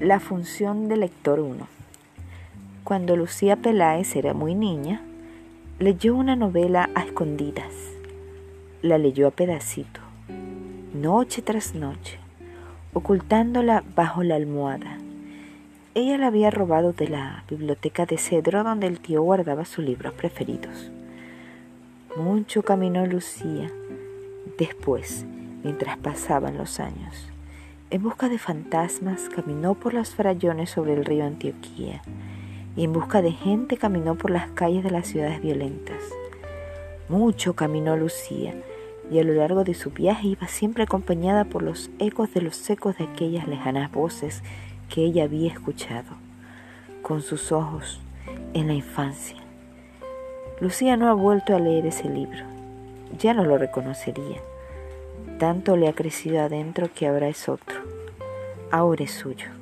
La función de lector 1. Cuando Lucía Peláez era muy niña, leyó una novela a escondidas. La leyó a pedacito, noche tras noche, ocultándola bajo la almohada. Ella la había robado de la biblioteca de cedro donde el tío guardaba sus libros preferidos. Mucho caminó Lucía después, mientras pasaban los años. En busca de fantasmas caminó por los farallones sobre el río Antioquía y en busca de gente caminó por las calles de las ciudades violentas. Mucho caminó Lucía y a lo largo de su viaje iba siempre acompañada por los ecos de los ecos de aquellas lejanas voces que ella había escuchado con sus ojos en la infancia. Lucía no ha vuelto a leer ese libro, ya no lo reconocería tanto le ha crecido adentro que ahora es otro, ahora es suyo.